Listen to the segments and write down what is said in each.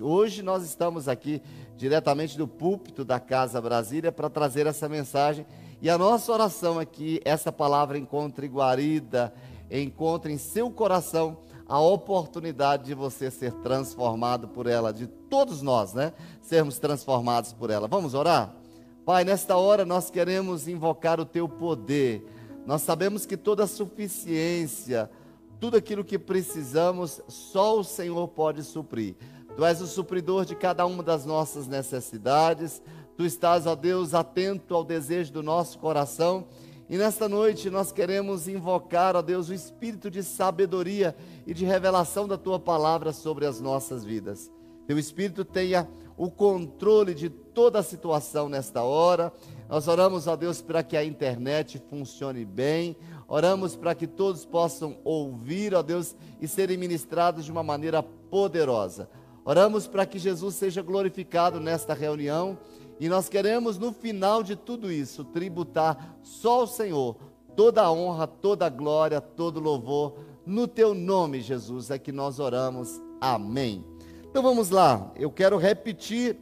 Hoje nós estamos aqui diretamente do púlpito da Casa Brasília para trazer essa mensagem e a nossa oração que essa palavra encontre guarida, encontre em seu coração a oportunidade de você ser transformado por ela, de todos nós, né? Sermos transformados por ela. Vamos orar? Pai, nesta hora nós queremos invocar o teu poder. Nós sabemos que toda a suficiência, tudo aquilo que precisamos, só o Senhor pode suprir. Tu és o supridor de cada uma das nossas necessidades. Tu estás, ó Deus, atento ao desejo do nosso coração. E nesta noite nós queremos invocar, ó Deus, o espírito de sabedoria e de revelação da tua palavra sobre as nossas vidas. Teu espírito tenha o controle de toda a situação nesta hora. Nós oramos, ó Deus, para que a internet funcione bem. Oramos para que todos possam ouvir, ó Deus, e serem ministrados de uma maneira poderosa. Oramos para que Jesus seja glorificado nesta reunião e nós queremos, no final de tudo isso, tributar só ao Senhor toda a honra, toda a glória, todo louvor. No teu nome, Jesus, é que nós oramos. Amém. Então vamos lá, eu quero repetir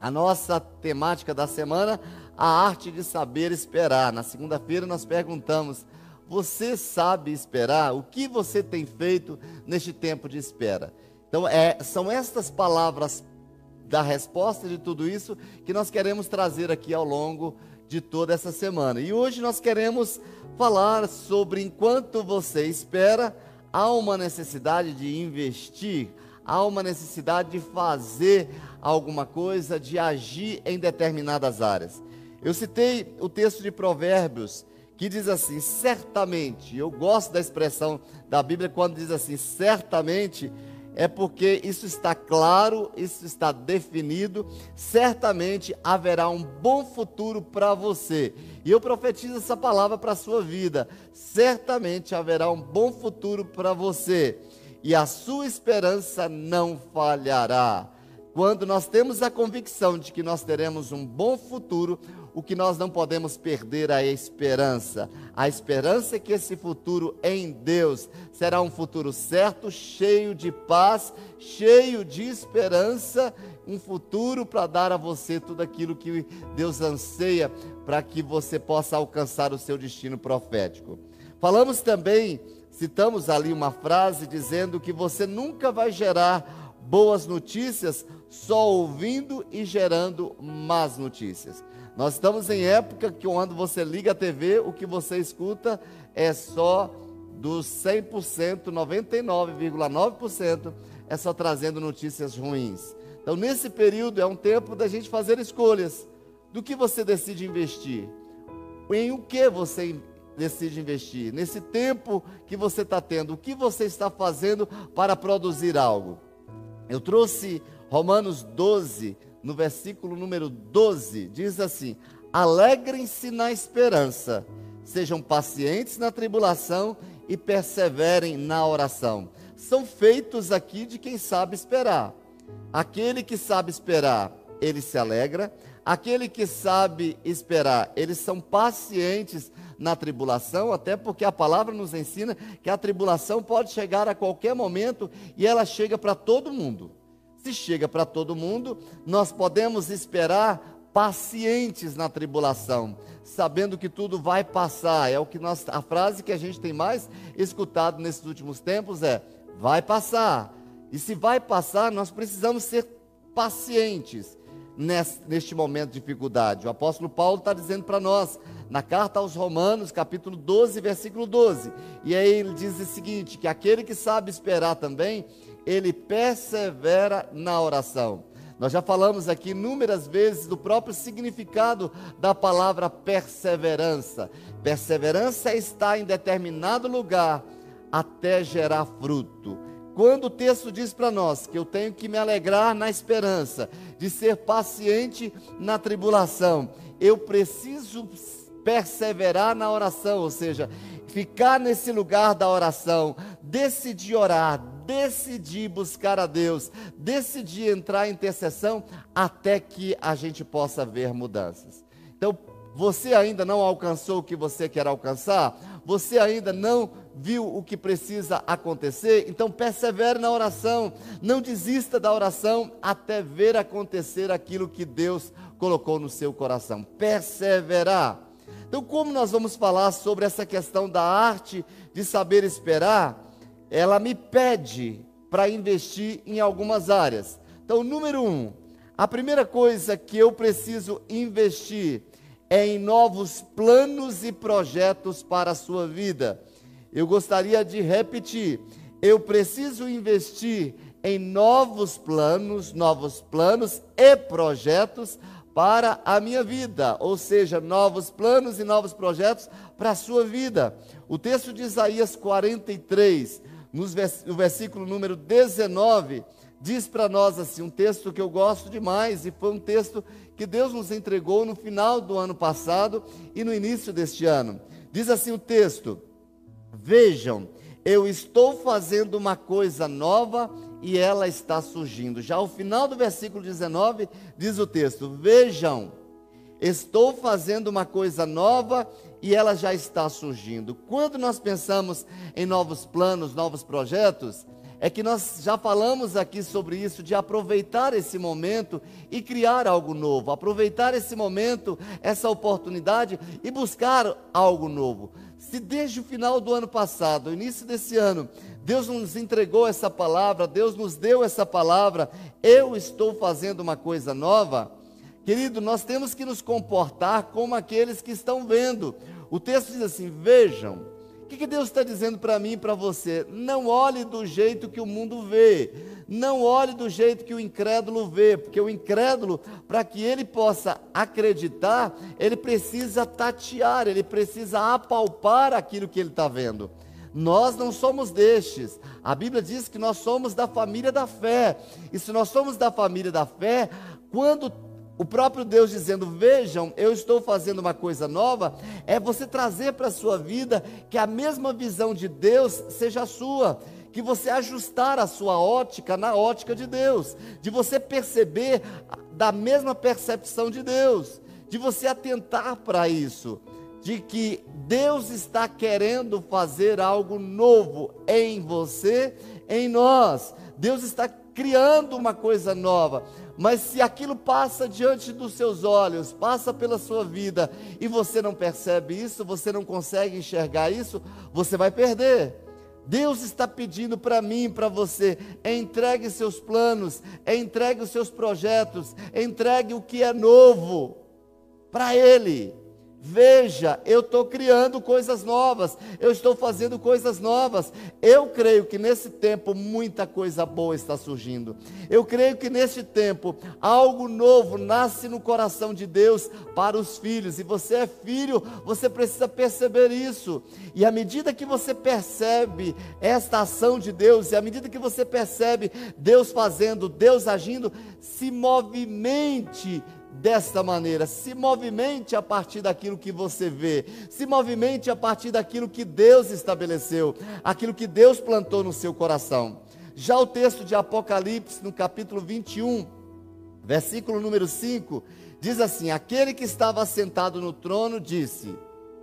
a nossa temática da semana, a arte de saber esperar. Na segunda-feira nós perguntamos: você sabe esperar? O que você tem feito neste tempo de espera? Então, é, são estas palavras da resposta de tudo isso que nós queremos trazer aqui ao longo de toda essa semana. E hoje nós queremos falar sobre enquanto você espera, há uma necessidade de investir, há uma necessidade de fazer alguma coisa, de agir em determinadas áreas. Eu citei o texto de Provérbios que diz assim: certamente, eu gosto da expressão da Bíblia quando diz assim: certamente é porque isso está claro, isso está definido, certamente haverá um bom futuro para você. E eu profetizo essa palavra para a sua vida. Certamente haverá um bom futuro para você, e a sua esperança não falhará. Quando nós temos a convicção de que nós teremos um bom futuro, o que nós não podemos perder é a esperança. A esperança é que esse futuro em Deus será um futuro certo, cheio de paz, cheio de esperança, um futuro para dar a você tudo aquilo que Deus anseia para que você possa alcançar o seu destino profético. Falamos também, citamos ali uma frase dizendo que você nunca vai gerar boas notícias só ouvindo e gerando más notícias. Nós estamos em época que quando você liga a TV, o que você escuta é só dos 100%, 99,9% é só trazendo notícias ruins. Então, nesse período é um tempo da gente fazer escolhas. Do que você decide investir? Em o que você decide investir? Nesse tempo que você está tendo, o que você está fazendo para produzir algo? Eu trouxe Romanos 12, no versículo número 12, diz assim: Alegrem-se na esperança, sejam pacientes na tribulação e perseverem na oração. São feitos aqui de quem sabe esperar. Aquele que sabe esperar, ele se alegra. Aquele que sabe esperar, eles são pacientes na tribulação, até porque a palavra nos ensina que a tribulação pode chegar a qualquer momento e ela chega para todo mundo. Se chega para todo mundo, nós podemos esperar pacientes na tribulação, sabendo que tudo vai passar. É o que nós, a frase que a gente tem mais escutado nesses últimos tempos é: vai passar. E se vai passar, nós precisamos ser pacientes neste momento de dificuldade. O apóstolo Paulo está dizendo para nós, na carta aos Romanos, capítulo 12, versículo 12. E aí ele diz o seguinte: que aquele que sabe esperar também, ele persevera na oração. Nós já falamos aqui inúmeras vezes do próprio significado da palavra perseverança. Perseverança estar em determinado lugar até gerar fruto. Quando o texto diz para nós que eu tenho que me alegrar na esperança, de ser paciente na tribulação, eu preciso perseverar na oração, ou seja, ficar nesse lugar da oração, decidir orar, decidir buscar a Deus, decidir entrar em intercessão até que a gente possa ver mudanças. Então, você ainda não alcançou o que você quer alcançar? Você ainda não viu o que precisa acontecer? Então persevere na oração, não desista da oração até ver acontecer aquilo que Deus colocou no seu coração. Perseverar. Então, como nós vamos falar sobre essa questão da arte de saber esperar? Ela me pede para investir em algumas áreas. Então, número um, a primeira coisa que eu preciso investir é em novos planos e projetos para a sua vida. Eu gostaria de repetir: eu preciso investir em novos planos, novos planos e projetos para a minha vida, ou seja, novos planos e novos projetos para a sua vida. O texto de Isaías 43, no versículo número 19, diz para nós assim, um texto que eu gosto demais e foi um texto que Deus nos entregou no final do ano passado e no início deste ano. Diz assim o texto: Vejam, eu estou fazendo uma coisa nova e ela está surgindo. Já ao final do versículo 19 diz o texto: Vejam, estou fazendo uma coisa nova e ela já está surgindo. Quando nós pensamos em novos planos, novos projetos, é que nós já falamos aqui sobre isso, de aproveitar esse momento e criar algo novo, aproveitar esse momento, essa oportunidade e buscar algo novo. Se desde o final do ano passado, início desse ano, Deus nos entregou essa palavra, Deus nos deu essa palavra, eu estou fazendo uma coisa nova, querido, nós temos que nos comportar como aqueles que estão vendo. O texto diz assim: vejam que, que Deus está dizendo para mim e para você? Não olhe do jeito que o mundo vê. Não olhe do jeito que o incrédulo vê, porque o incrédulo, para que ele possa acreditar, ele precisa tatear, ele precisa apalpar aquilo que ele está vendo. Nós não somos destes. A Bíblia diz que nós somos da família da fé. E se nós somos da família da fé, quando o próprio Deus dizendo: Vejam, eu estou fazendo uma coisa nova, é você trazer para a sua vida que a mesma visão de Deus seja a sua, que você ajustar a sua ótica na ótica de Deus, de você perceber da mesma percepção de Deus, de você atentar para isso, de que Deus está querendo fazer algo novo em você, em nós. Deus está criando uma coisa nova. Mas se aquilo passa diante dos seus olhos, passa pela sua vida e você não percebe isso, você não consegue enxergar isso, você vai perder. Deus está pedindo para mim, para você, entregue seus planos, entregue os seus projetos, entregue o que é novo para Ele. Veja, eu estou criando coisas novas, eu estou fazendo coisas novas. Eu creio que nesse tempo muita coisa boa está surgindo. Eu creio que nesse tempo algo novo nasce no coração de Deus para os filhos. E você é filho, você precisa perceber isso. E à medida que você percebe esta ação de Deus, e à medida que você percebe Deus fazendo, Deus agindo, se movimente desta maneira. Se movimente a partir daquilo que você vê. Se movimente a partir daquilo que Deus estabeleceu, aquilo que Deus plantou no seu coração. Já o texto de Apocalipse, no capítulo 21, versículo número 5, diz assim: Aquele que estava sentado no trono disse.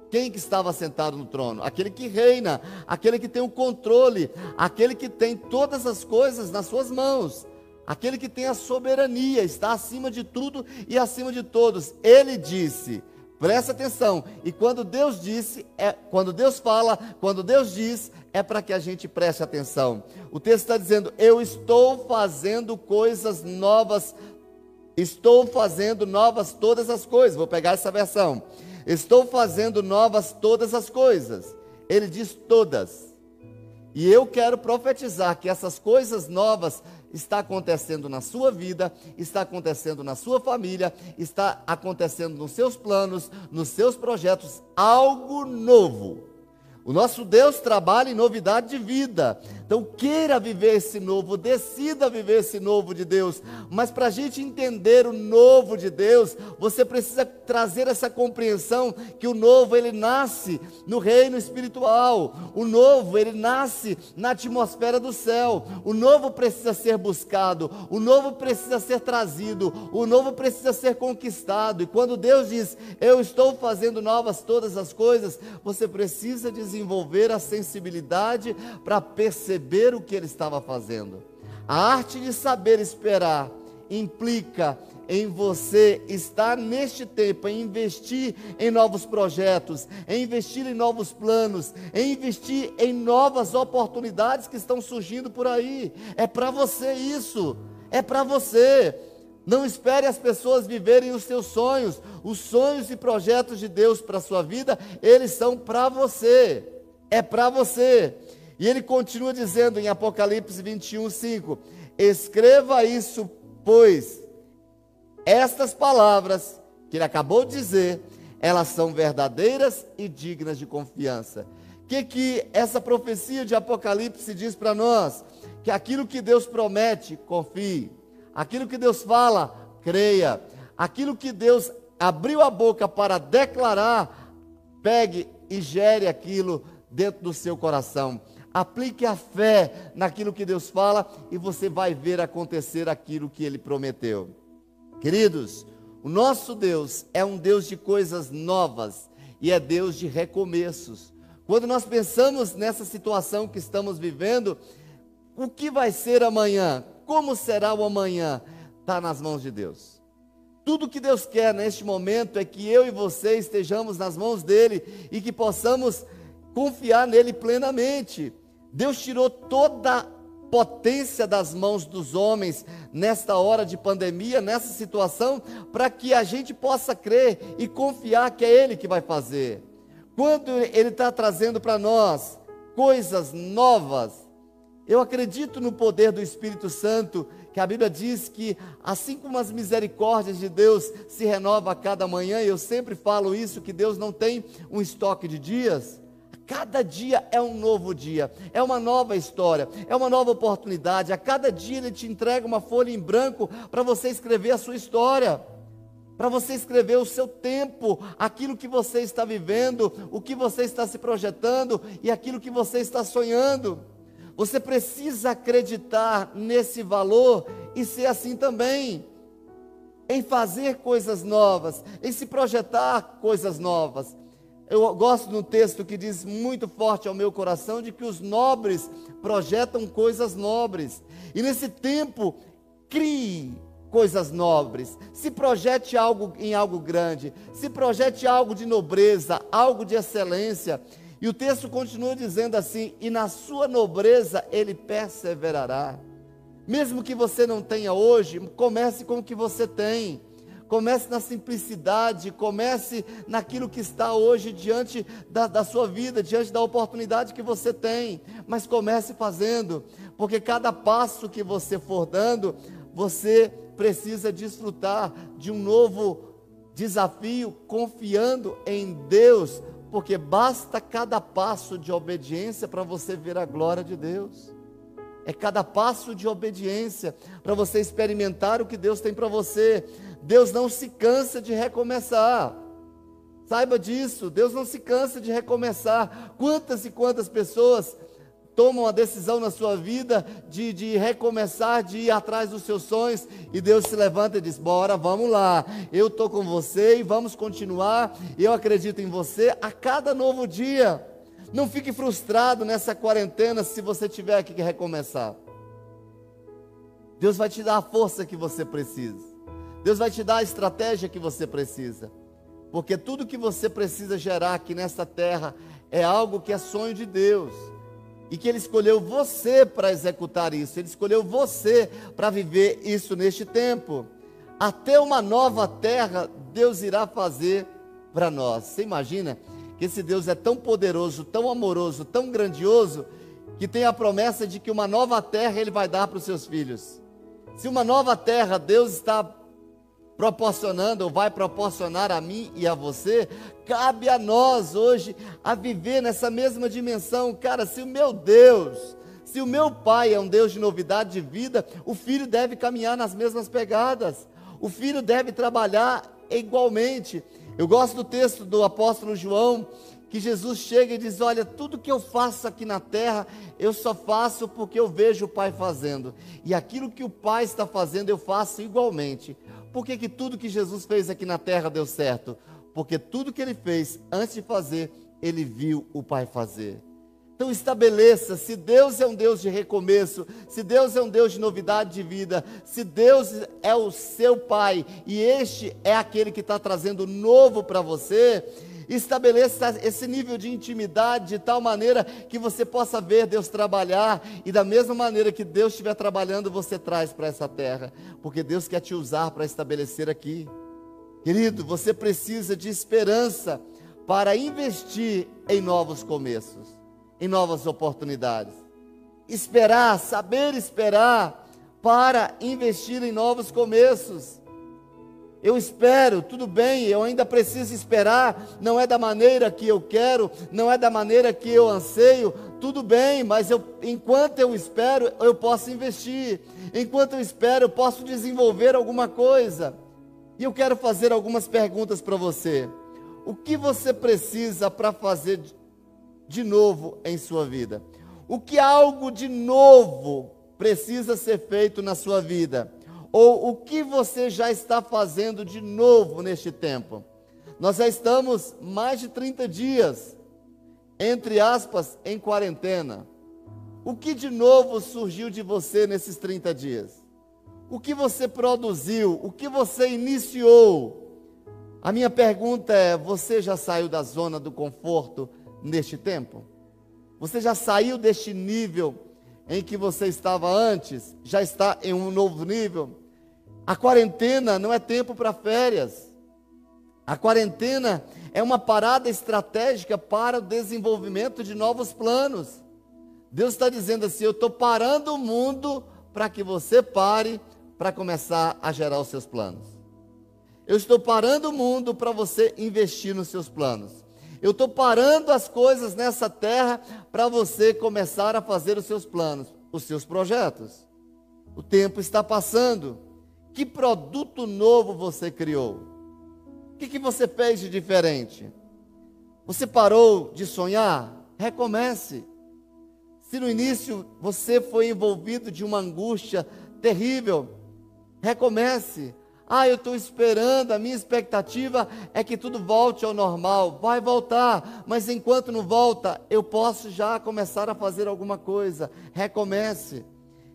Quem que estava sentado no trono? Aquele que reina, aquele que tem o controle, aquele que tem todas as coisas nas suas mãos aquele que tem a soberania, está acima de tudo e acima de todos. Ele disse: Presta atenção. E quando Deus disse, é, quando Deus fala, quando Deus diz, é para que a gente preste atenção. O texto está dizendo: Eu estou fazendo coisas novas. Estou fazendo novas todas as coisas. Vou pegar essa versão. Estou fazendo novas todas as coisas. Ele diz todas. E eu quero profetizar que essas coisas novas está acontecendo na sua vida, está acontecendo na sua família, está acontecendo nos seus planos, nos seus projetos, algo novo. O nosso Deus trabalha em novidade de vida. Então, queira viver esse novo, decida viver esse novo de Deus. Mas para a gente entender o novo de Deus, você precisa trazer essa compreensão que o novo ele nasce no reino espiritual. O novo ele nasce na atmosfera do céu. O novo precisa ser buscado. O novo precisa ser trazido. O novo precisa ser conquistado. E quando Deus diz: Eu estou fazendo novas todas as coisas, você precisa desenvolver a sensibilidade para perceber o que ele estava fazendo. A arte de saber esperar implica em você estar neste tempo, em investir em novos projetos, em investir em novos planos, em investir em novas oportunidades que estão surgindo por aí. É para você isso, é para você. Não espere as pessoas viverem os seus sonhos. Os sonhos e projetos de Deus para a sua vida, eles são para você. É para você. E ele continua dizendo em Apocalipse 21, 5: Escreva isso, pois estas palavras que ele acabou de dizer, elas são verdadeiras e dignas de confiança. O que, que essa profecia de Apocalipse diz para nós? Que aquilo que Deus promete, confie. Aquilo que Deus fala, creia. Aquilo que Deus abriu a boca para declarar, pegue e gere aquilo dentro do seu coração. Aplique a fé naquilo que Deus fala e você vai ver acontecer aquilo que ele prometeu. Queridos, o nosso Deus é um Deus de coisas novas e é Deus de recomeços. Quando nós pensamos nessa situação que estamos vivendo, o que vai ser amanhã? Como será o amanhã? Está nas mãos de Deus. Tudo que Deus quer neste momento é que eu e você estejamos nas mãos dele e que possamos confiar nele plenamente. Deus tirou toda potência das mãos dos homens nesta hora de pandemia, nessa situação, para que a gente possa crer e confiar que é Ele que vai fazer. Quando Ele está trazendo para nós coisas novas, eu acredito no poder do Espírito Santo, que a Bíblia diz que, assim como as misericórdias de Deus se renovam a cada manhã, e eu sempre falo isso, que Deus não tem um estoque de dias. Cada dia é um novo dia, é uma nova história, é uma nova oportunidade. A cada dia Ele te entrega uma folha em branco para você escrever a sua história, para você escrever o seu tempo, aquilo que você está vivendo, o que você está se projetando e aquilo que você está sonhando. Você precisa acreditar nesse valor e ser assim também, em fazer coisas novas, em se projetar coisas novas. Eu gosto de um texto que diz muito forte ao meu coração de que os nobres projetam coisas nobres. E nesse tempo, crie coisas nobres. Se projete algo em algo grande, se projete algo de nobreza, algo de excelência. E o texto continua dizendo assim: "E na sua nobreza ele perseverará". Mesmo que você não tenha hoje, comece com o que você tem comece na simplicidade, comece naquilo que está hoje diante da, da sua vida, diante da oportunidade que você tem, mas comece fazendo, porque cada passo que você for dando, você precisa desfrutar de um novo desafio, confiando em Deus, porque basta cada passo de obediência para você ver a glória de Deus. É cada passo de obediência para você experimentar o que Deus tem para você. Deus não se cansa de recomeçar. Saiba disso, Deus não se cansa de recomeçar. Quantas e quantas pessoas tomam a decisão na sua vida de, de recomeçar, de ir atrás dos seus sonhos, e Deus se levanta e diz: Bora, vamos lá, eu estou com você e vamos continuar. Eu acredito em você a cada novo dia. Não fique frustrado nessa quarentena se você tiver que recomeçar. Deus vai te dar a força que você precisa. Deus vai te dar a estratégia que você precisa. Porque tudo que você precisa gerar aqui nessa terra é algo que é sonho de Deus. E que Ele escolheu você para executar isso. Ele escolheu você para viver isso neste tempo. Até uma nova terra Deus irá fazer para nós. Você imagina que esse Deus é tão poderoso, tão amoroso, tão grandioso, que tem a promessa de que uma nova terra Ele vai dar para os seus filhos. Se uma nova terra Deus está proporcionando ou vai proporcionar a mim e a você, cabe a nós hoje a viver nessa mesma dimensão. Cara, se o meu Deus, se o meu Pai é um Deus de novidade de vida, o filho deve caminhar nas mesmas pegadas. O filho deve trabalhar igualmente. Eu gosto do texto do apóstolo João, que Jesus chega e diz: Olha, tudo que eu faço aqui na terra, eu só faço porque eu vejo o Pai fazendo. E aquilo que o Pai está fazendo, eu faço igualmente. Por que, que tudo que Jesus fez aqui na terra deu certo? Porque tudo que ele fez antes de fazer, ele viu o pai fazer. Então estabeleça, se Deus é um Deus de recomeço, se Deus é um Deus de novidade de vida, se Deus é o seu Pai e este é aquele que está trazendo novo para você, estabeleça esse nível de intimidade de tal maneira que você possa ver Deus trabalhar e da mesma maneira que Deus estiver trabalhando, você traz para essa terra, porque Deus quer te usar para estabelecer aqui. Querido, você precisa de esperança para investir em novos começos em novas oportunidades. Esperar, saber esperar para investir em novos começos. Eu espero, tudo bem, eu ainda preciso esperar, não é da maneira que eu quero, não é da maneira que eu anseio, tudo bem, mas eu, enquanto eu espero, eu posso investir, enquanto eu espero, eu posso desenvolver alguma coisa. E eu quero fazer algumas perguntas para você. O que você precisa para fazer de novo em sua vida? O que algo de novo precisa ser feito na sua vida? Ou o que você já está fazendo de novo neste tempo? Nós já estamos mais de 30 dias, entre aspas, em quarentena. O que de novo surgiu de você nesses 30 dias? O que você produziu? O que você iniciou? A minha pergunta é: você já saiu da zona do conforto neste tempo? Você já saiu deste nível em que você estava antes? Já está em um novo nível? A quarentena não é tempo para férias. A quarentena é uma parada estratégica para o desenvolvimento de novos planos. Deus está dizendo assim: eu estou parando o mundo para que você pare para começar a gerar os seus planos. Eu estou parando o mundo para você investir nos seus planos. Eu estou parando as coisas nessa terra para você começar a fazer os seus planos, os seus projetos. O tempo está passando. Que produto novo você criou? O que, que você fez de diferente? Você parou de sonhar? Recomece. Se no início você foi envolvido de uma angústia terrível, recomece. Ah, eu estou esperando, a minha expectativa é que tudo volte ao normal. Vai voltar, mas enquanto não volta, eu posso já começar a fazer alguma coisa. Recomece.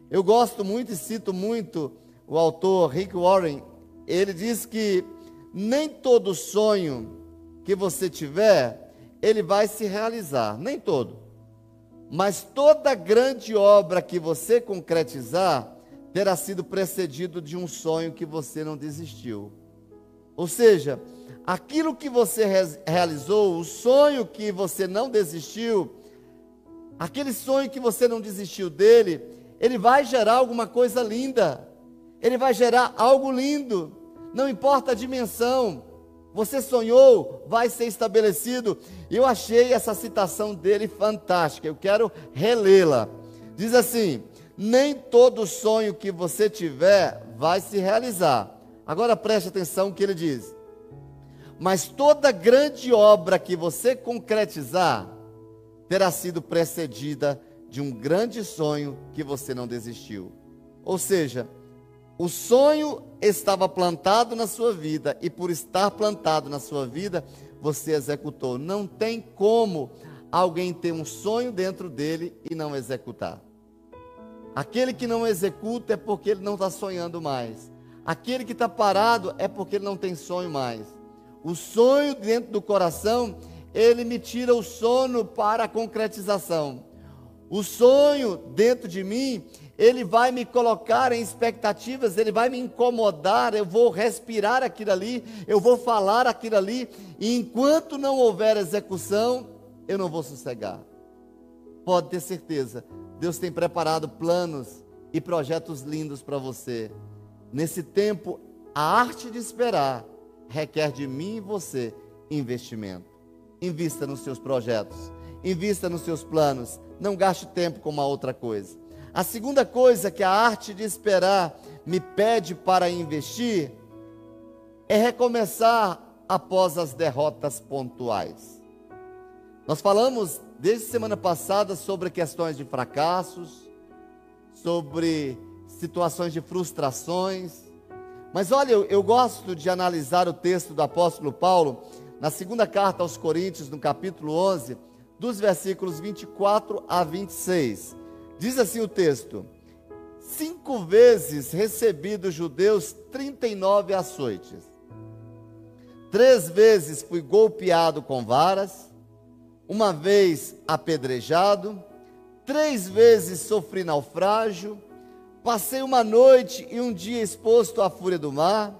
Eu gosto muito e cito muito o autor Rick Warren. Ele diz que nem todo sonho que você tiver, ele vai se realizar. Nem todo. Mas toda grande obra que você concretizar, terá sido precedido de um sonho que você não desistiu. Ou seja, aquilo que você realizou, o sonho que você não desistiu, aquele sonho que você não desistiu dele, ele vai gerar alguma coisa linda. Ele vai gerar algo lindo. Não importa a dimensão. Você sonhou, vai ser estabelecido. Eu achei essa citação dele fantástica. Eu quero relê-la. Diz assim: nem todo sonho que você tiver vai se realizar. Agora preste atenção no que ele diz. Mas toda grande obra que você concretizar terá sido precedida de um grande sonho que você não desistiu. Ou seja, o sonho estava plantado na sua vida e por estar plantado na sua vida, você executou. Não tem como alguém ter um sonho dentro dele e não executar. Aquele que não executa é porque ele não está sonhando mais. Aquele que está parado é porque ele não tem sonho mais. O sonho dentro do coração, ele me tira o sono para a concretização. O sonho dentro de mim, ele vai me colocar em expectativas, ele vai me incomodar, eu vou respirar aquilo ali, eu vou falar aquilo ali, e enquanto não houver execução, eu não vou sossegar. Pode ter certeza, Deus tem preparado planos e projetos lindos para você. Nesse tempo, a arte de esperar requer de mim e você investimento. Invista nos seus projetos, invista nos seus planos, não gaste tempo com uma outra coisa. A segunda coisa que a arte de esperar me pede para investir é recomeçar após as derrotas pontuais. Nós falamos desde semana passada sobre questões de fracassos, sobre situações de frustrações. Mas olha, eu, eu gosto de analisar o texto do apóstolo Paulo na segunda carta aos Coríntios, no capítulo 11, dos versículos 24 a 26. Diz assim o texto: Cinco vezes recebi dos judeus 39 açoites. Três vezes fui golpeado com varas, uma vez apedrejado, três vezes sofri naufrágio, passei uma noite e um dia exposto à fúria do mar,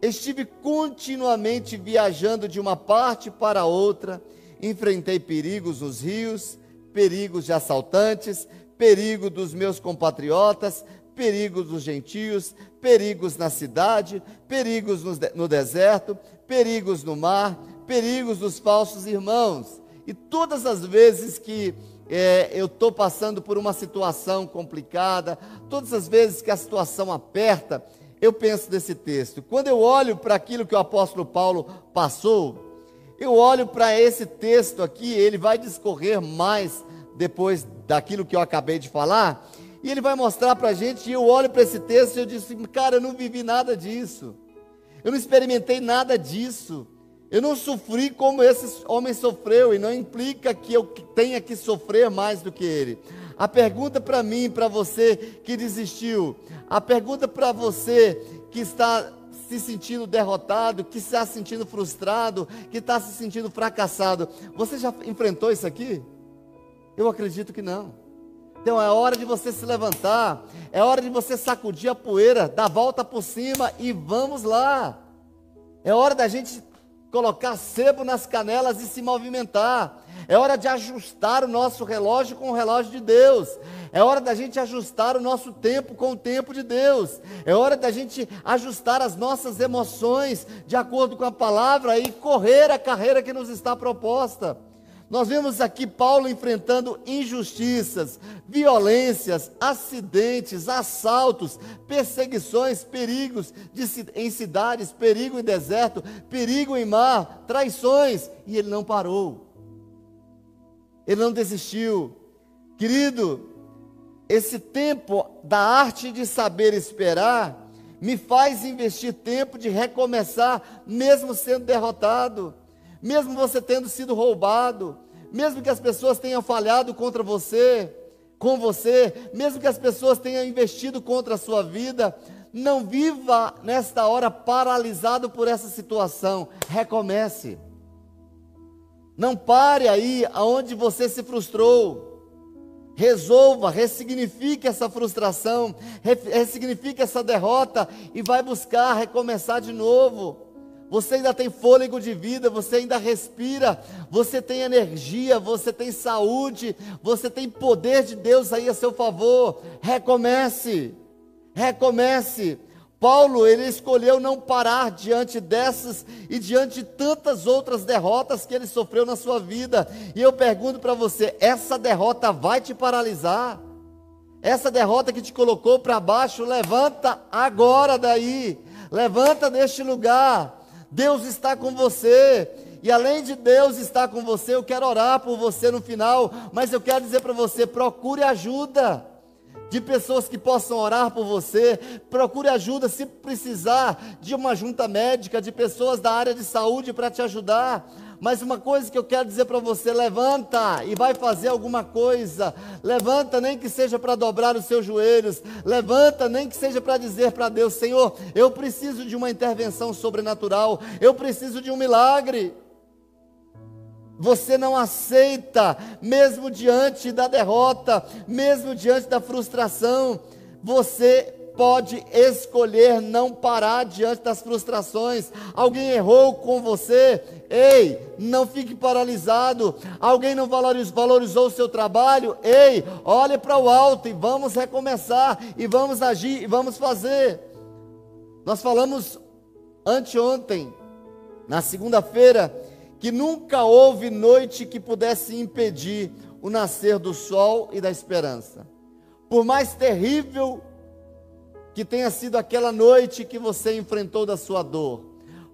estive continuamente viajando de uma parte para outra, enfrentei perigos nos rios, perigos de assaltantes, perigo dos meus compatriotas, perigos dos gentios, perigos na cidade, perigos no deserto, perigos no mar, perigos dos falsos irmãos. E todas as vezes que é, eu estou passando por uma situação complicada, todas as vezes que a situação aperta, eu penso nesse texto. Quando eu olho para aquilo que o apóstolo Paulo passou, eu olho para esse texto aqui, ele vai discorrer mais depois daquilo que eu acabei de falar, e ele vai mostrar para a gente, e eu olho para esse texto e eu disse, cara, eu não vivi nada disso, eu não experimentei nada disso, eu não sofri como esse homem sofreu, e não implica que eu tenha que sofrer mais do que ele. A pergunta para mim, para você que desistiu, a pergunta para você que está se sentindo derrotado, que está se sentindo frustrado, que está se sentindo fracassado, você já enfrentou isso aqui? Eu acredito que não. Então é hora de você se levantar, é hora de você sacudir a poeira, dar volta por cima e vamos lá. É hora da gente colocar sebo nas canelas e se movimentar. É hora de ajustar o nosso relógio com o relógio de Deus. É hora da gente ajustar o nosso tempo com o tempo de Deus. É hora da gente ajustar as nossas emoções de acordo com a palavra e correr a carreira que nos está proposta. Nós vemos aqui Paulo enfrentando injustiças, violências, acidentes, assaltos, perseguições, perigos de, em cidades, perigo em deserto, perigo em mar, traições, e ele não parou. Ele não desistiu. Querido, esse tempo da arte de saber esperar me faz investir tempo de recomeçar, mesmo sendo derrotado mesmo você tendo sido roubado, mesmo que as pessoas tenham falhado contra você, com você, mesmo que as pessoas tenham investido contra a sua vida, não viva nesta hora paralisado por essa situação. Recomece. Não pare aí aonde você se frustrou. Resolva, ressignifique essa frustração, ressignifique essa derrota e vai buscar recomeçar de novo você ainda tem fôlego de vida, você ainda respira, você tem energia, você tem saúde, você tem poder de Deus aí a seu favor. Recomece, recomece. Paulo, ele escolheu não parar diante dessas e diante de tantas outras derrotas que ele sofreu na sua vida. E eu pergunto para você: essa derrota vai te paralisar? Essa derrota que te colocou para baixo, levanta agora daí, levanta neste lugar Deus está com você. E além de Deus estar com você, eu quero orar por você no final, mas eu quero dizer para você: procure ajuda de pessoas que possam orar por você, procure ajuda se precisar de uma junta médica, de pessoas da área de saúde para te ajudar. Mas uma coisa que eu quero dizer para você: levanta e vai fazer alguma coisa. Levanta, nem que seja para dobrar os seus joelhos. Levanta, nem que seja para dizer para Deus: Senhor, eu preciso de uma intervenção sobrenatural. Eu preciso de um milagre. Você não aceita, mesmo diante da derrota, mesmo diante da frustração, você pode escolher não parar diante das frustrações. Alguém errou com você, ei, não fique paralisado. Alguém não valorizou o seu trabalho, ei, olhe para o alto e vamos recomeçar, e vamos agir, e vamos fazer. Nós falamos anteontem, na segunda-feira, que nunca houve noite que pudesse impedir o nascer do sol e da esperança. Por mais terrível que tenha sido aquela noite que você enfrentou da sua dor.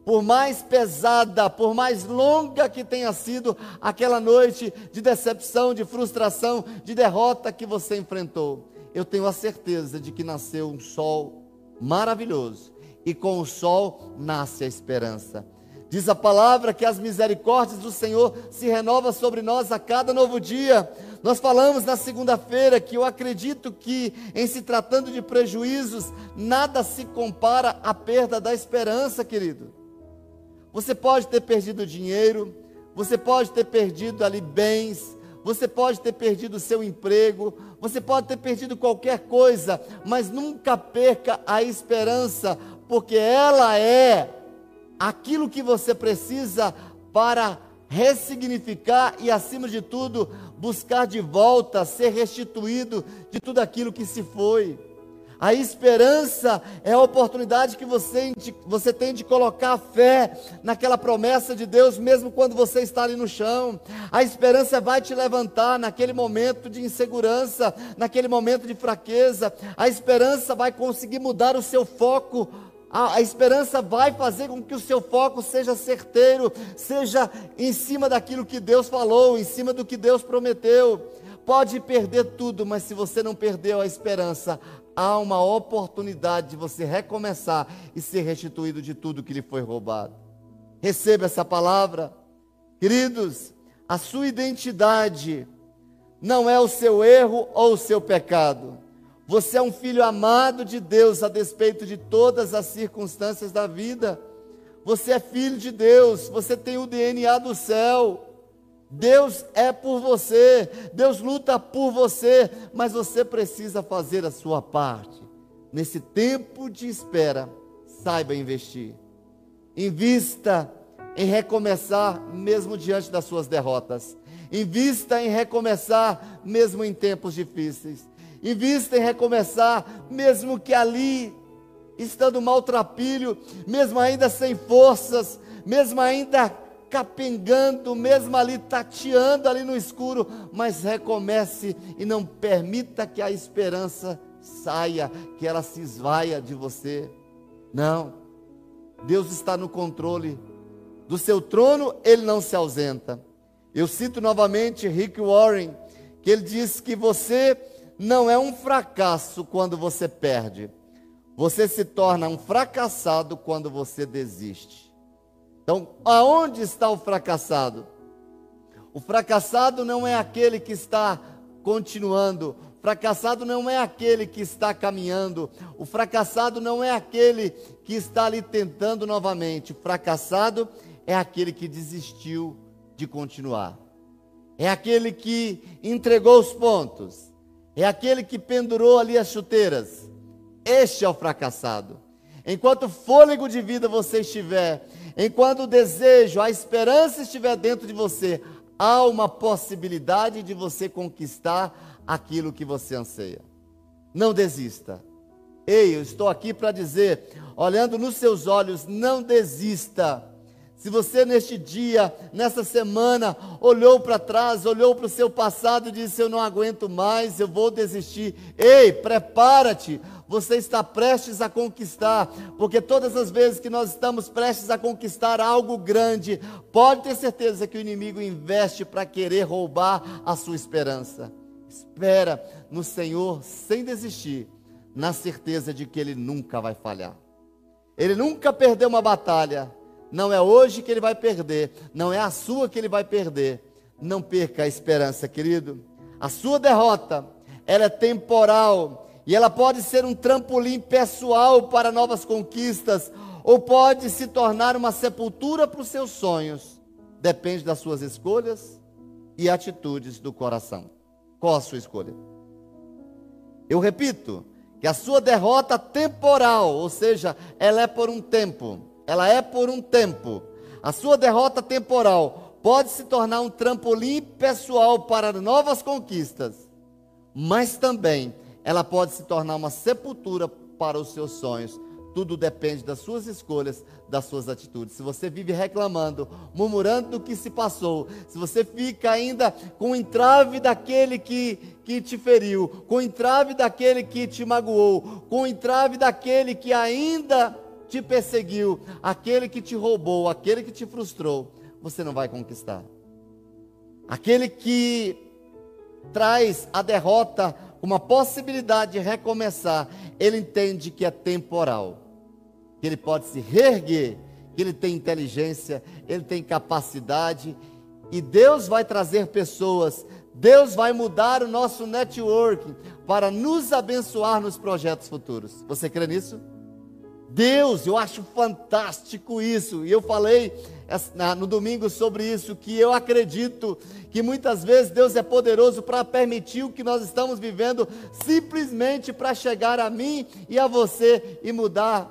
Por mais pesada, por mais longa que tenha sido aquela noite de decepção, de frustração, de derrota que você enfrentou, eu tenho a certeza de que nasceu um sol maravilhoso e com o sol nasce a esperança. Diz a palavra que as misericórdias do Senhor se renovam sobre nós a cada novo dia. Nós falamos na segunda-feira que eu acredito que, em se tratando de prejuízos, nada se compara à perda da esperança, querido. Você pode ter perdido dinheiro, você pode ter perdido ali bens, você pode ter perdido seu emprego, você pode ter perdido qualquer coisa, mas nunca perca a esperança, porque ela é aquilo que você precisa para ressignificar e, acima de tudo, buscar de volta, ser restituído de tudo aquilo que se foi. A esperança é a oportunidade que você, você tem de colocar a fé naquela promessa de Deus, mesmo quando você está ali no chão. A esperança vai te levantar naquele momento de insegurança, naquele momento de fraqueza. A esperança vai conseguir mudar o seu foco a, a, esperança vai fazer com que o seu foco seja certeiro, seja em cima daquilo que Deus falou, em cima do que Deus prometeu. Pode perder tudo, mas se você não perdeu a esperança, há uma oportunidade de você recomeçar e ser restituído de tudo que lhe foi roubado. Receba essa palavra. Queridos, a sua identidade não é o seu erro ou o seu pecado você é um filho amado de Deus a despeito de todas as circunstâncias da vida. Você é filho de Deus, você tem o DNA do céu. Deus é por você, Deus luta por você, mas você precisa fazer a sua parte. Nesse tempo de espera, saiba investir. Invista em recomeçar mesmo diante das suas derrotas. Invista em recomeçar mesmo em tempos difíceis. Invista em recomeçar, mesmo que ali, estando maltrapilho, mesmo ainda sem forças, mesmo ainda capengando, mesmo ali tateando ali no escuro, mas recomece e não permita que a esperança saia, que ela se esvaia de você. Não. Deus está no controle do seu trono, ele não se ausenta. Eu cito novamente Rick Warren, que ele diz que você não é um fracasso quando você perde. Você se torna um fracassado quando você desiste. Então, aonde está o fracassado? O fracassado não é aquele que está continuando. O fracassado não é aquele que está caminhando. O fracassado não é aquele que está ali tentando novamente. O fracassado é aquele que desistiu de continuar. É aquele que entregou os pontos é aquele que pendurou ali as chuteiras. Este é o fracassado. Enquanto fôlego de vida você estiver, enquanto o desejo, a esperança estiver dentro de você, há uma possibilidade de você conquistar aquilo que você anseia. Não desista. Ei, eu estou aqui para dizer, olhando nos seus olhos, não desista. Se você neste dia, nessa semana, olhou para trás, olhou para o seu passado e disse: Eu não aguento mais, eu vou desistir. Ei, prepara-te, você está prestes a conquistar, porque todas as vezes que nós estamos prestes a conquistar algo grande, pode ter certeza que o inimigo investe para querer roubar a sua esperança. Espera no Senhor sem desistir, na certeza de que Ele nunca vai falhar. Ele nunca perdeu uma batalha não é hoje que ele vai perder, não é a sua que ele vai perder. Não perca a esperança, querido. A sua derrota, ela é temporal e ela pode ser um trampolim pessoal para novas conquistas ou pode se tornar uma sepultura para os seus sonhos. Depende das suas escolhas e atitudes do coração. Qual a sua escolha? Eu repito, que a sua derrota temporal, ou seja, ela é por um tempo ela é por um tempo. A sua derrota temporal pode se tornar um trampolim pessoal para novas conquistas, mas também ela pode se tornar uma sepultura para os seus sonhos. Tudo depende das suas escolhas, das suas atitudes. Se você vive reclamando, murmurando do que se passou, se você fica ainda com o entrave daquele que, que te feriu, com o entrave daquele que te magoou, com o entrave daquele que ainda te perseguiu, aquele que te roubou, aquele que te frustrou, você não vai conquistar. Aquele que traz a derrota uma possibilidade de recomeçar, ele entende que é temporal, que ele pode se reerguer, que ele tem inteligência, ele tem capacidade, e Deus vai trazer pessoas, Deus vai mudar o nosso networking para nos abençoar nos projetos futuros. Você crê nisso? Deus, eu acho fantástico isso. E eu falei no domingo sobre isso, que eu acredito que muitas vezes Deus é poderoso para permitir o que nós estamos vivendo, simplesmente para chegar a mim e a você e mudar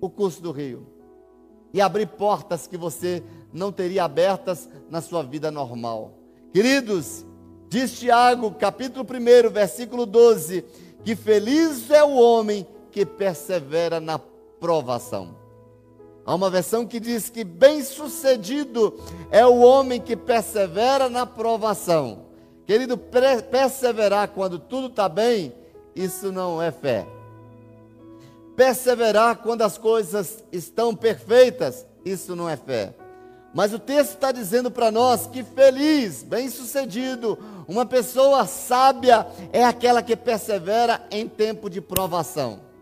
o curso do rio. E abrir portas que você não teria abertas na sua vida normal. Queridos, diz Tiago, capítulo 1, versículo 12, que feliz é o homem que persevera na provação. Há uma versão que diz que bem-sucedido é o homem que persevera na provação. Querido, perseverar quando tudo está bem, isso não é fé. Perseverar quando as coisas estão perfeitas, isso não é fé. Mas o texto está dizendo para nós que feliz, bem-sucedido, uma pessoa sábia é aquela que persevera em tempo de provação.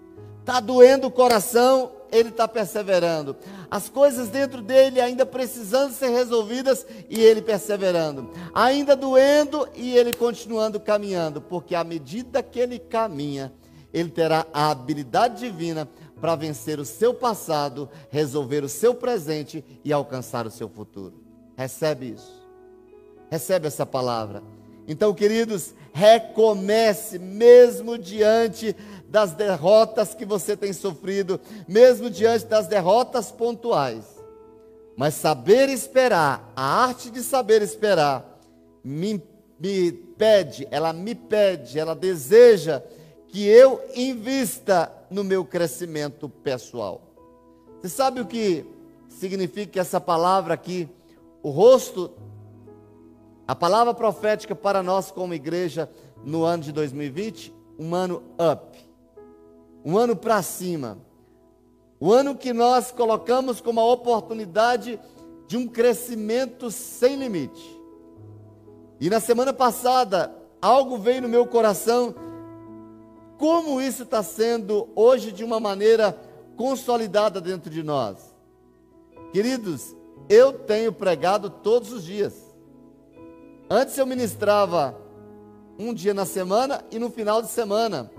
Está doendo o coração, ele está perseverando. As coisas dentro dele ainda precisando ser resolvidas e ele perseverando. Ainda doendo e ele continuando caminhando, porque à medida que ele caminha, ele terá a habilidade divina para vencer o seu passado, resolver o seu presente e alcançar o seu futuro. Recebe isso. Recebe essa palavra. Então, queridos, recomece mesmo diante das derrotas que você tem sofrido, mesmo diante das derrotas pontuais. Mas saber esperar, a arte de saber esperar, me, me pede, ela me pede, ela deseja que eu invista no meu crescimento pessoal. Você sabe o que significa essa palavra aqui? O rosto, a palavra profética para nós como igreja no ano de 2020, um ano up um ano para cima. O ano que nós colocamos como a oportunidade de um crescimento sem limite. E na semana passada, algo veio no meu coração, como isso está sendo hoje de uma maneira consolidada dentro de nós. Queridos, eu tenho pregado todos os dias. Antes eu ministrava um dia na semana e no final de semana.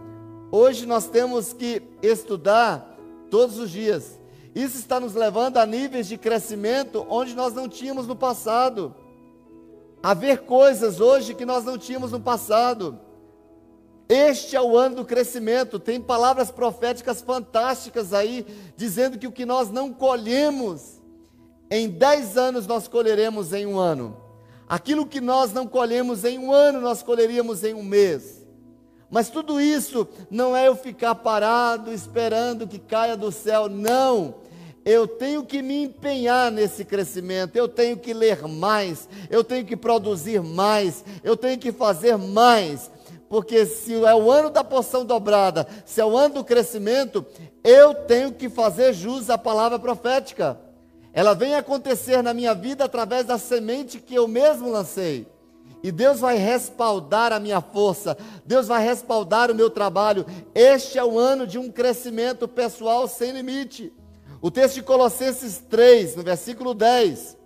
Hoje nós temos que estudar todos os dias. Isso está nos levando a níveis de crescimento onde nós não tínhamos no passado. A ver coisas hoje que nós não tínhamos no passado. Este é o ano do crescimento. Tem palavras proféticas fantásticas aí, dizendo que o que nós não colhemos em dez anos, nós colheremos em um ano. Aquilo que nós não colhemos em um ano, nós colheríamos em um mês. Mas tudo isso não é eu ficar parado esperando que caia do céu, não. Eu tenho que me empenhar nesse crescimento, eu tenho que ler mais, eu tenho que produzir mais, eu tenho que fazer mais, porque se é o ano da porção dobrada, se é o ano do crescimento, eu tenho que fazer jus à palavra profética. Ela vem acontecer na minha vida através da semente que eu mesmo lancei. E Deus vai respaldar a minha força, Deus vai respaldar o meu trabalho. Este é o ano de um crescimento pessoal sem limite. O texto de Colossenses 3, no versículo 10,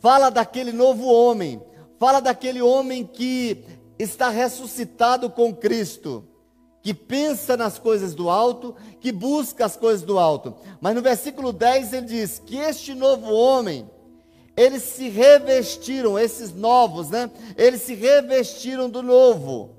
fala daquele novo homem, fala daquele homem que está ressuscitado com Cristo, que pensa nas coisas do alto, que busca as coisas do alto. Mas no versículo 10 ele diz que este novo homem, eles se revestiram, esses novos, né? Eles se revestiram do novo,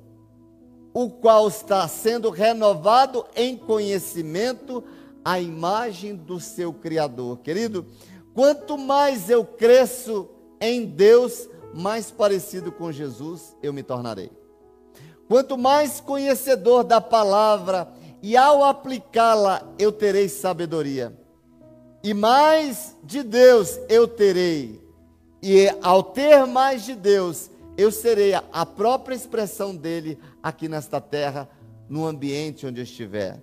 o qual está sendo renovado em conhecimento à imagem do seu Criador. Querido, quanto mais eu cresço em Deus, mais parecido com Jesus eu me tornarei. Quanto mais conhecedor da palavra e ao aplicá-la eu terei sabedoria e mais de Deus eu terei. E ao ter mais de Deus, eu serei a própria expressão dele aqui nesta terra, no ambiente onde eu estiver.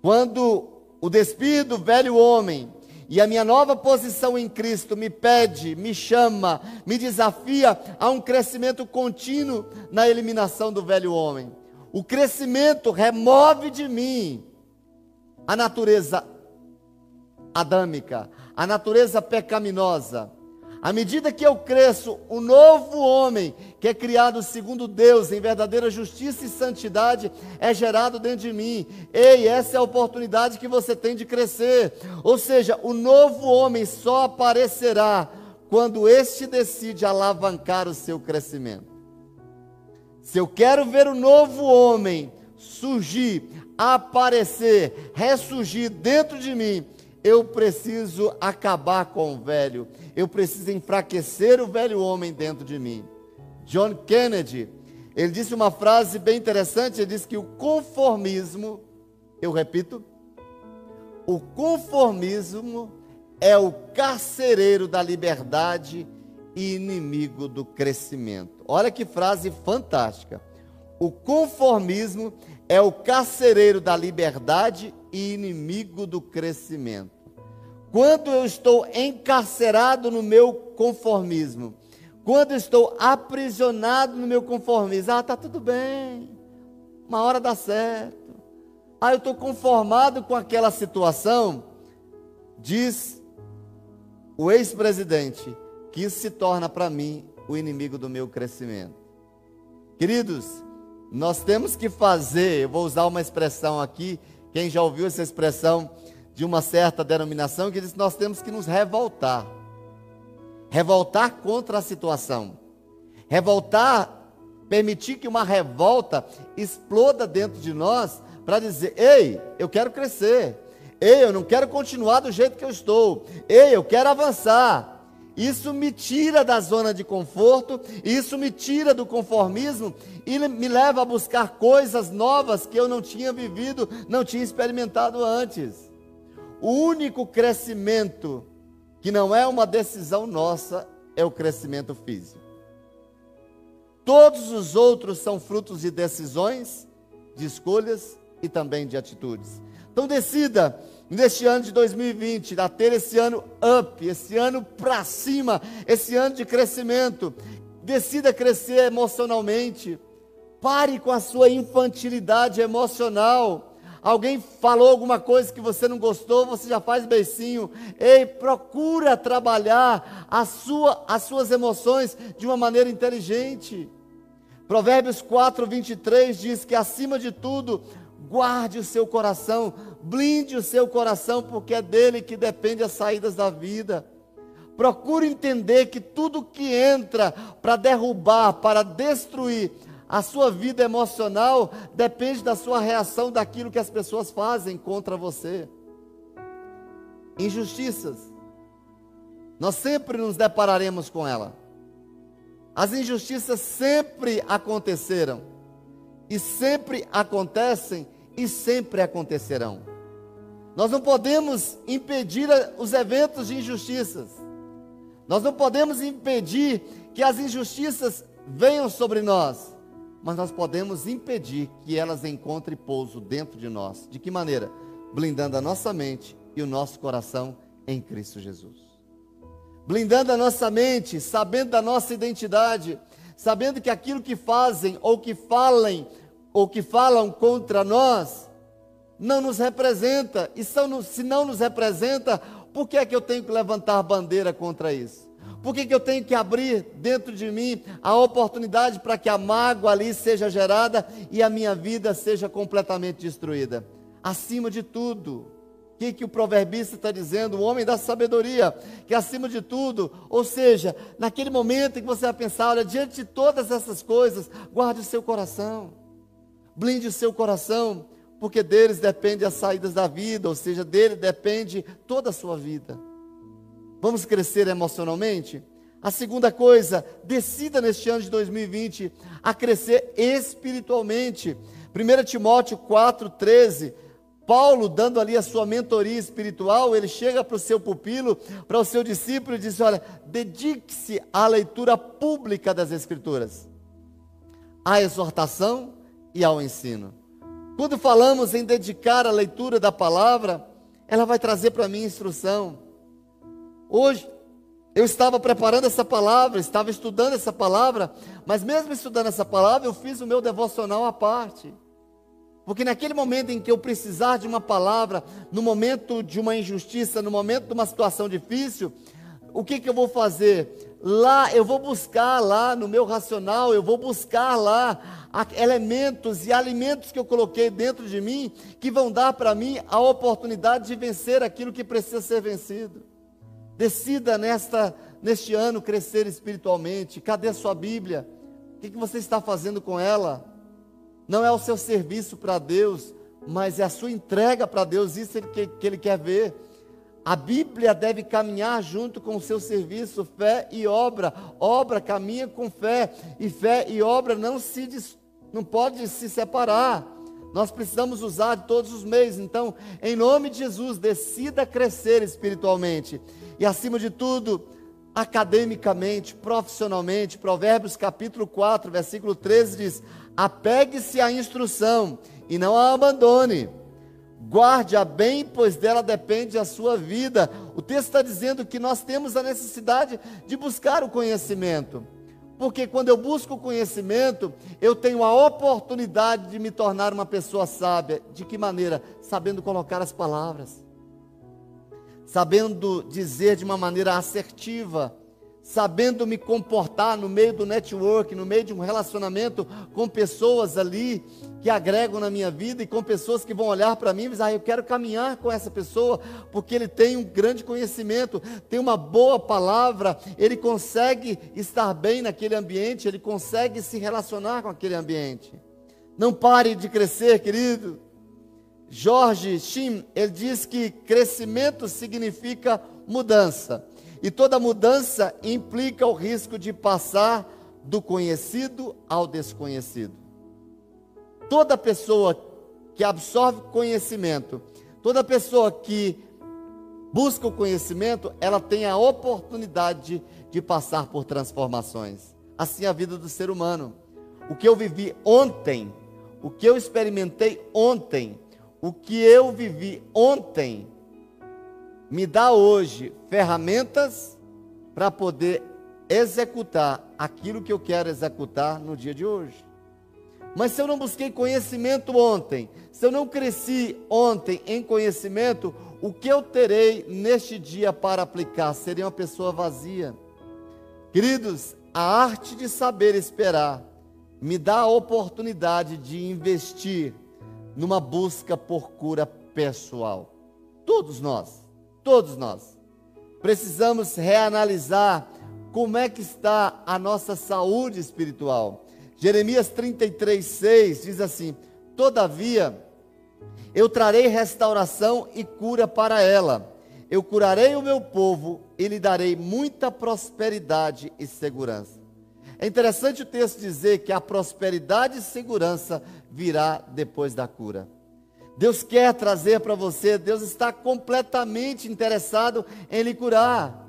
Quando o despir do velho homem e a minha nova posição em Cristo me pede, me chama, me desafia a um crescimento contínuo na eliminação do velho homem. O crescimento remove de mim a natureza adâmica, a natureza pecaminosa. À medida que eu cresço, o novo homem, que é criado segundo Deus, em verdadeira justiça e santidade, é gerado dentro de mim. Ei, essa é a oportunidade que você tem de crescer. Ou seja, o novo homem só aparecerá quando este decide alavancar o seu crescimento. Se eu quero ver o novo homem surgir, aparecer, ressurgir dentro de mim, eu preciso acabar com o velho, eu preciso enfraquecer o velho homem dentro de mim. John Kennedy, ele disse uma frase bem interessante, ele disse que o conformismo, eu repito, o conformismo é o carcereiro da liberdade e inimigo do crescimento. Olha que frase fantástica. O conformismo é o carcereiro da liberdade e inimigo do crescimento. Quando eu estou encarcerado no meu conformismo, quando eu estou aprisionado no meu conformismo, ah, tá tudo bem, uma hora dá certo. Ah, eu estou conformado com aquela situação, diz o ex-presidente, que isso se torna para mim o inimigo do meu crescimento. Queridos, nós temos que fazer, eu vou usar uma expressão aqui, quem já ouviu essa expressão, de uma certa denominação que diz nós temos que nos revoltar. Revoltar contra a situação. Revoltar, permitir que uma revolta exploda dentro de nós para dizer: ei, eu quero crescer. Ei, eu não quero continuar do jeito que eu estou. Ei, eu quero avançar. Isso me tira da zona de conforto, isso me tira do conformismo e me leva a buscar coisas novas que eu não tinha vivido, não tinha experimentado antes. O único crescimento que não é uma decisão nossa é o crescimento físico. Todos os outros são frutos de decisões, de escolhas e também de atitudes. Então decida neste ano de 2020 a ter esse ano up, esse ano para cima, esse ano de crescimento. Decida crescer emocionalmente. Pare com a sua infantilidade emocional. Alguém falou alguma coisa que você não gostou, você já faz beicinho. Ei, procura trabalhar a sua, as suas emoções de uma maneira inteligente. Provérbios 4, 23 diz que acima de tudo, guarde o seu coração, blinde o seu coração, porque é dele que depende as saídas da vida. Procure entender que tudo que entra para derrubar, para destruir, a sua vida emocional depende da sua reação daquilo que as pessoas fazem contra você. Injustiças. Nós sempre nos depararemos com ela. As injustiças sempre aconteceram. E sempre acontecem e sempre acontecerão. Nós não podemos impedir os eventos de injustiças. Nós não podemos impedir que as injustiças venham sobre nós mas nós podemos impedir que elas encontrem pouso dentro de nós. De que maneira? Blindando a nossa mente e o nosso coração em Cristo Jesus. Blindando a nossa mente, sabendo da nossa identidade, sabendo que aquilo que fazem ou que falem ou que falam contra nós não nos representa. E se não nos representa, por que é que eu tenho que levantar bandeira contra isso? Por que, que eu tenho que abrir dentro de mim a oportunidade para que a mágoa ali seja gerada e a minha vida seja completamente destruída? Acima de tudo, o que, que o proverbista está dizendo? O homem da sabedoria, que acima de tudo, ou seja, naquele momento em que você vai pensar, olha, diante de todas essas coisas, guarde o seu coração, blinde o seu coração, porque deles depende as saídas da vida, ou seja, dele depende toda a sua vida. Vamos crescer emocionalmente? A segunda coisa, decida neste ano de 2020 a crescer espiritualmente. 1 Timóteo 4,13. Paulo, dando ali a sua mentoria espiritual, ele chega para o seu pupilo, para o seu discípulo e diz: Olha, dedique-se à leitura pública das Escrituras, à exortação e ao ensino. Quando falamos em dedicar a leitura da palavra, ela vai trazer para mim instrução, Hoje, eu estava preparando essa palavra, estava estudando essa palavra, mas mesmo estudando essa palavra, eu fiz o meu devocional à parte. Porque naquele momento em que eu precisar de uma palavra, no momento de uma injustiça, no momento de uma situação difícil, o que, que eu vou fazer? Lá, eu vou buscar lá no meu racional, eu vou buscar lá elementos e alimentos que eu coloquei dentro de mim, que vão dar para mim a oportunidade de vencer aquilo que precisa ser vencido. Decida nesta, neste ano crescer espiritualmente. Cadê a sua Bíblia? O que, que você está fazendo com ela? Não é o seu serviço para Deus, mas é a sua entrega para Deus, isso que, que Ele quer ver. A Bíblia deve caminhar junto com o seu serviço, fé e obra. Obra caminha com fé, e fé e obra não se não pode se separar. Nós precisamos usar todos os meios. Então, em nome de Jesus, decida crescer espiritualmente. E acima de tudo, academicamente, profissionalmente. Provérbios capítulo 4, versículo 13 diz: Apegue-se à instrução e não a abandone. Guarde-a bem, pois dela depende a sua vida. O texto está dizendo que nós temos a necessidade de buscar o conhecimento. Porque quando eu busco conhecimento, eu tenho a oportunidade de me tornar uma pessoa sábia. De que maneira? Sabendo colocar as palavras, sabendo dizer de uma maneira assertiva sabendo me comportar no meio do network, no meio de um relacionamento com pessoas ali que agregam na minha vida e com pessoas que vão olhar para mim e dizer, ah, eu quero caminhar com essa pessoa, porque ele tem um grande conhecimento, tem uma boa palavra, ele consegue estar bem naquele ambiente, ele consegue se relacionar com aquele ambiente. Não pare de crescer, querido. Jorge Shim, ele diz que crescimento significa mudança. E toda mudança implica o risco de passar do conhecido ao desconhecido. Toda pessoa que absorve conhecimento, toda pessoa que busca o conhecimento, ela tem a oportunidade de, passar por transformações. Assim é a vida do ser humano. O que eu vivi ontem, o que eu experimentei ontem, o que eu vivi ontem, me dá hoje ferramentas para poder executar aquilo que eu quero executar no dia de hoje. Mas se eu não busquei conhecimento ontem, se eu não cresci ontem em conhecimento, o que eu terei neste dia para aplicar? Serei uma pessoa vazia. Queridos, a arte de saber esperar me dá a oportunidade de investir numa busca por cura pessoal. Todos nós. Todos nós precisamos reanalisar como é que está a nossa saúde espiritual. Jeremias 33, 6 diz assim: Todavia, eu trarei restauração e cura para ela. Eu curarei o meu povo e lhe darei muita prosperidade e segurança. É interessante o texto dizer que a prosperidade e segurança virá depois da cura. Deus quer trazer para você, Deus está completamente interessado em lhe curar.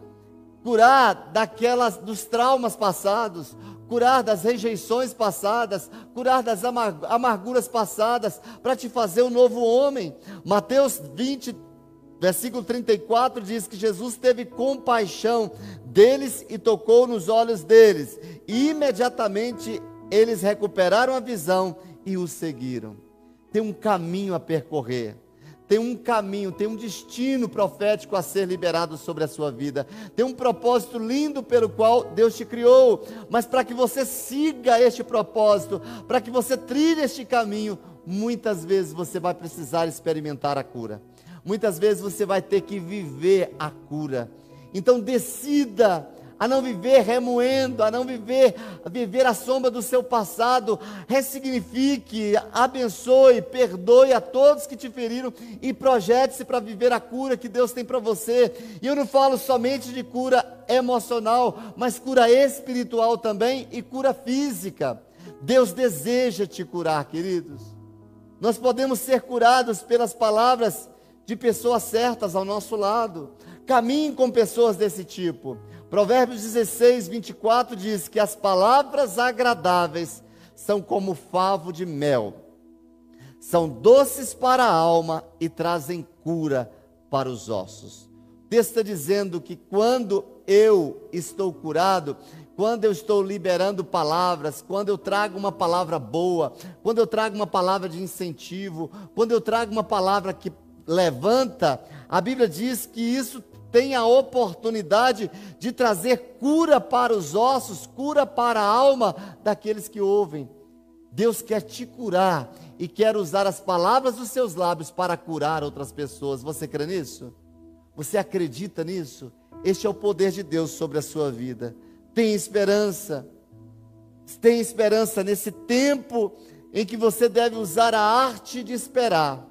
Curar daquelas dos traumas passados, curar das rejeições passadas, curar das amarguras passadas, para te fazer um novo homem. Mateus 20, versículo 34 diz que Jesus teve compaixão deles e tocou nos olhos deles. E imediatamente eles recuperaram a visão e o seguiram tem um caminho a percorrer. Tem um caminho, tem um destino profético a ser liberado sobre a sua vida. Tem um propósito lindo pelo qual Deus te criou. Mas para que você siga este propósito, para que você trilhe este caminho, muitas vezes você vai precisar experimentar a cura. Muitas vezes você vai ter que viver a cura. Então decida a não viver remoendo, a não viver, a viver a sombra do seu passado. Ressignifique, abençoe, perdoe a todos que te feriram e projete-se para viver a cura que Deus tem para você. E eu não falo somente de cura emocional, mas cura espiritual também e cura física. Deus deseja te curar, queridos. Nós podemos ser curados pelas palavras de pessoas certas ao nosso lado. Caminhe com pessoas desse tipo. Provérbios 16, 24 diz que as palavras agradáveis são como favo de mel, são doces para a alma e trazem cura para os ossos. O texto está dizendo que quando eu estou curado, quando eu estou liberando palavras, quando eu trago uma palavra boa, quando eu trago uma palavra de incentivo, quando eu trago uma palavra que levanta, a Bíblia diz que isso tem a oportunidade de trazer cura para os ossos, cura para a alma daqueles que ouvem. Deus quer te curar e quer usar as palavras dos seus lábios para curar outras pessoas. Você crê nisso? Você acredita nisso? Este é o poder de Deus sobre a sua vida. Tem esperança. Tem esperança nesse tempo em que você deve usar a arte de esperar.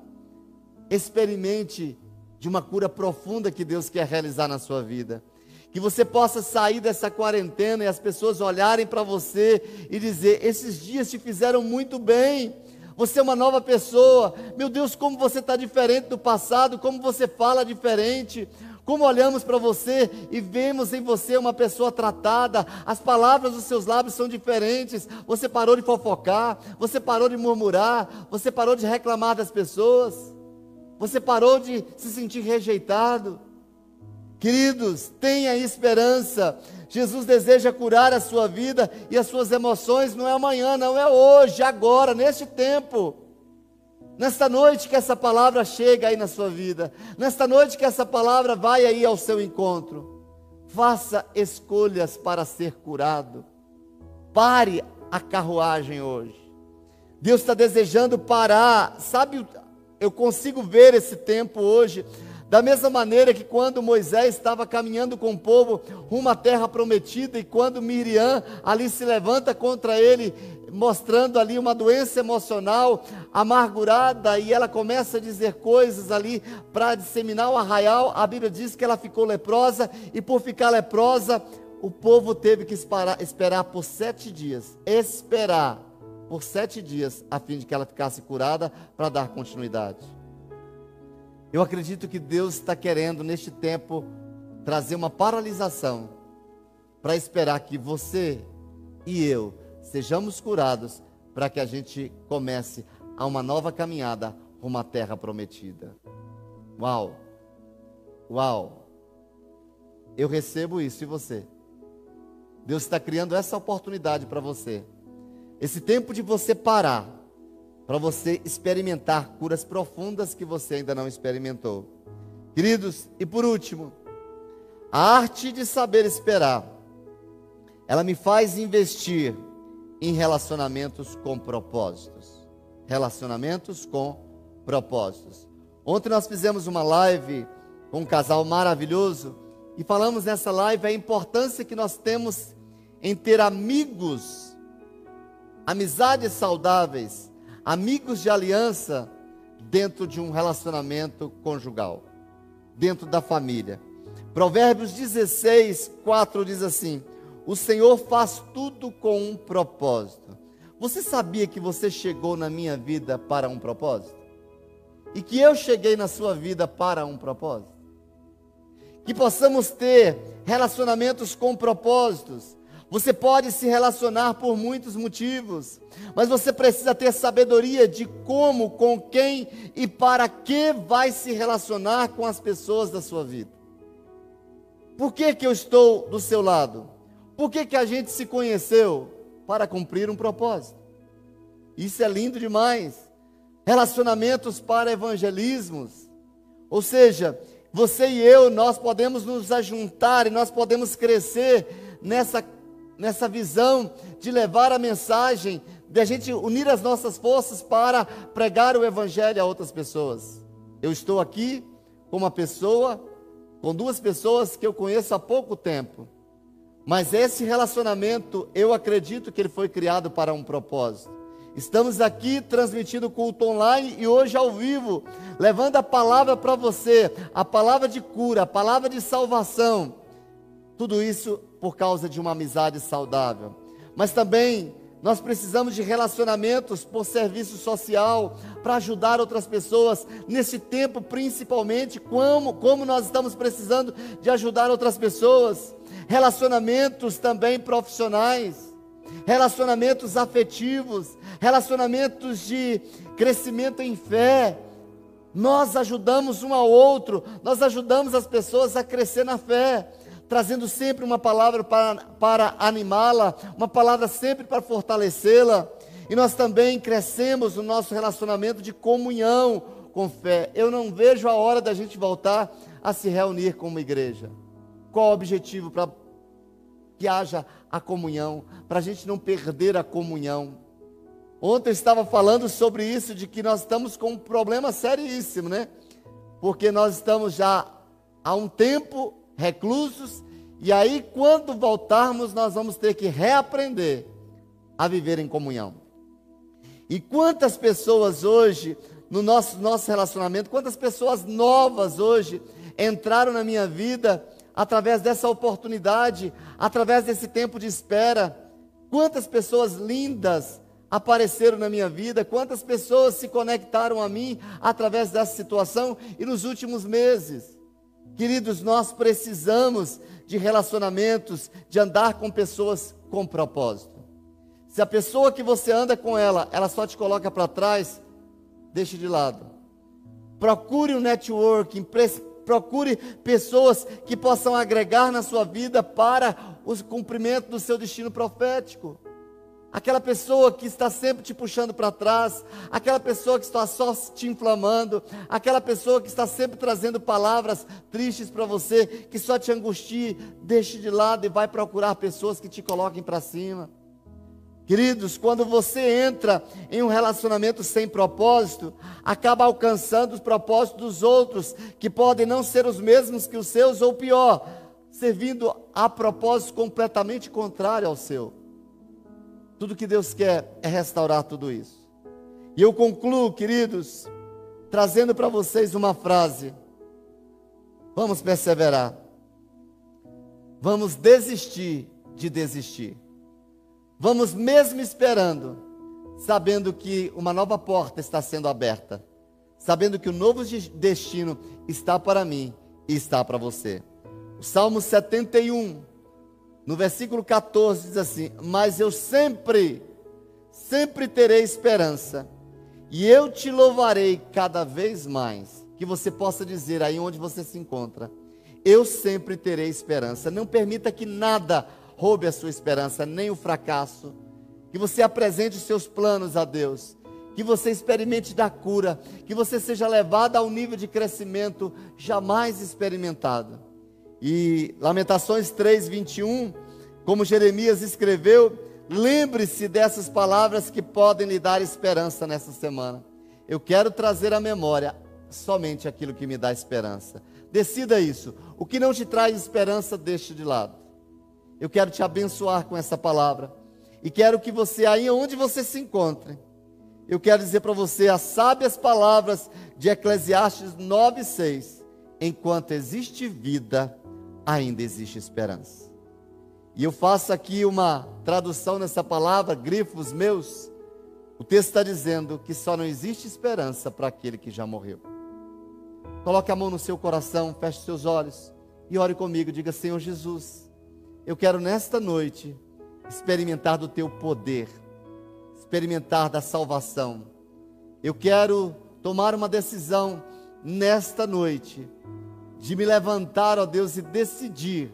Experimente de uma cura profunda que Deus quer realizar na sua vida. Que você possa sair dessa quarentena e as pessoas olharem para você e dizer: esses dias te fizeram muito bem. Você é uma nova pessoa. Meu Deus, como você está diferente do passado, como você fala diferente. Como olhamos para você e vemos em você uma pessoa tratada, as palavras dos seus lábios são diferentes. Você parou de fofocar, você parou de murmurar, você parou de reclamar das pessoas. Você parou de se sentir rejeitado. Queridos, tenha esperança. Jesus deseja curar a sua vida e as suas emoções não é amanhã, não é hoje, agora, neste tempo. Nesta noite que essa palavra chega aí na sua vida, nesta noite que essa palavra vai aí ao seu encontro. Faça escolhas para ser curado. Pare a carruagem hoje. Deus está desejando parar. Sabe eu consigo ver esse tempo hoje, da mesma maneira que quando Moisés estava caminhando com o povo rumo à terra prometida, e quando Miriam ali se levanta contra ele, mostrando ali uma doença emocional amargurada, e ela começa a dizer coisas ali para disseminar o arraial, a Bíblia diz que ela ficou leprosa, e por ficar leprosa, o povo teve que esperar, esperar por sete dias esperar por sete dias, a fim de que ela ficasse curada para dar continuidade. Eu acredito que Deus está querendo, neste tempo, trazer uma paralisação para esperar que você e eu sejamos curados para que a gente comece a uma nova caminhada rumo à terra prometida. Uau! Uau! Eu recebo isso e você. Deus está criando essa oportunidade para você esse tempo de você parar, para você experimentar curas profundas que você ainda não experimentou. Queridos, e por último, a arte de saber esperar, ela me faz investir em relacionamentos com propósitos. Relacionamentos com propósitos. Ontem nós fizemos uma live com um casal maravilhoso e falamos nessa live a importância que nós temos em ter amigos amizades saudáveis, amigos de aliança dentro de um relacionamento conjugal, dentro da família. Provérbios 16, 4 diz assim: O Senhor faz tudo com um propósito. Você sabia que você chegou na minha vida para um propósito? E que eu cheguei na sua vida para um propósito? Que possamos ter relacionamentos com propósitos, você pode se relacionar por muitos motivos, mas você precisa ter sabedoria de como, com quem e para que vai se relacionar com as pessoas da sua vida. Por que, que eu estou do seu lado? Por que, que a gente se conheceu? Para cumprir um propósito. Isso é lindo demais. Relacionamentos para evangelismos. Ou seja, você e eu, nós podemos nos ajuntar e nós podemos crescer nessa nessa visão de levar a mensagem, de a gente unir as nossas forças para pregar o Evangelho a outras pessoas. Eu estou aqui com uma pessoa, com duas pessoas que eu conheço há pouco tempo, mas esse relacionamento eu acredito que ele foi criado para um propósito. Estamos aqui transmitindo culto online e hoje ao vivo, levando a palavra para você, a palavra de cura, a palavra de salvação. Tudo isso por causa de uma amizade saudável. Mas também nós precisamos de relacionamentos por serviço social, para ajudar outras pessoas nesse tempo, principalmente, como, como nós estamos precisando de ajudar outras pessoas. Relacionamentos também profissionais, relacionamentos afetivos, relacionamentos de crescimento em fé. Nós ajudamos um ao outro, nós ajudamos as pessoas a crescer na fé. Trazendo sempre uma palavra para, para animá-la, uma palavra sempre para fortalecê-la. E nós também crescemos no nosso relacionamento de comunhão com fé. Eu não vejo a hora da gente voltar a se reunir como igreja. Qual o objetivo? Para que haja a comunhão, para a gente não perder a comunhão. Ontem eu estava falando sobre isso, de que nós estamos com um problema seríssimo, né? Porque nós estamos já há um tempo reclusos, e aí quando voltarmos, nós vamos ter que reaprender a viver em comunhão. E quantas pessoas hoje, no nosso, nosso relacionamento, quantas pessoas novas hoje entraram na minha vida através dessa oportunidade, através desse tempo de espera. Quantas pessoas lindas apareceram na minha vida, quantas pessoas se conectaram a mim através dessa situação e nos últimos meses. Queridos, nós precisamos de relacionamentos, de andar com pessoas com propósito. Se a pessoa que você anda com ela, ela só te coloca para trás, deixe de lado. Procure um networking, procure pessoas que possam agregar na sua vida para o cumprimento do seu destino profético. Aquela pessoa que está sempre te puxando para trás, aquela pessoa que está só te inflamando, aquela pessoa que está sempre trazendo palavras tristes para você, que só te angustie, deixe de lado e vai procurar pessoas que te coloquem para cima. Queridos, quando você entra em um relacionamento sem propósito, acaba alcançando os propósitos dos outros, que podem não ser os mesmos que os seus, ou pior, servindo a propósito completamente contrário ao seu. Tudo que Deus quer é restaurar tudo isso. E eu concluo, queridos, trazendo para vocês uma frase. Vamos perseverar. Vamos desistir de desistir. Vamos mesmo esperando, sabendo que uma nova porta está sendo aberta, sabendo que o novo destino está para mim e está para você. O Salmo 71, no versículo 14, diz assim: Mas eu sempre, sempre terei esperança, e eu te louvarei cada vez mais. Que você possa dizer aí onde você se encontra: Eu sempre terei esperança. Não permita que nada roube a sua esperança, nem o fracasso. Que você apresente os seus planos a Deus. Que você experimente da cura. Que você seja levado a um nível de crescimento jamais experimentado. E Lamentações 3, 21, como Jeremias escreveu, lembre-se dessas palavras que podem lhe dar esperança nessa semana. Eu quero trazer à memória somente aquilo que me dá esperança. Decida isso. O que não te traz esperança, deixe de lado. Eu quero te abençoar com essa palavra. E quero que você, aí onde você se encontre, eu quero dizer para você as sábias palavras de Eclesiastes 9,6. Enquanto existe vida, ainda existe esperança. E eu faço aqui uma tradução nessa palavra, grifos meus. O texto está dizendo que só não existe esperança para aquele que já morreu. Coloque a mão no seu coração, feche seus olhos e ore comigo. Diga: Senhor Jesus, eu quero nesta noite experimentar do teu poder, experimentar da salvação. Eu quero tomar uma decisão nesta noite de me levantar, ó Deus, e decidir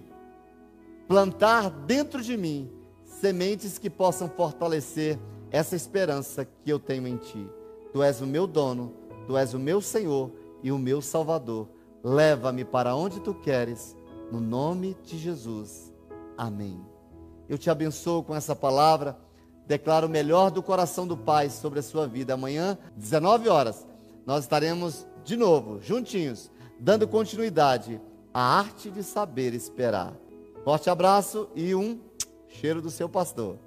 plantar dentro de mim sementes que possam fortalecer essa esperança que eu tenho em ti. Tu és o meu dono, tu és o meu Senhor e o meu Salvador. Leva-me para onde tu queres, no nome de Jesus. Amém. Eu te abençoo com essa palavra. Declaro o melhor do coração do Pai sobre a sua vida. Amanhã, 19 horas, nós estaremos de novo, juntinhos, dando continuidade à arte de saber esperar. Forte abraço e um cheiro do seu pastor.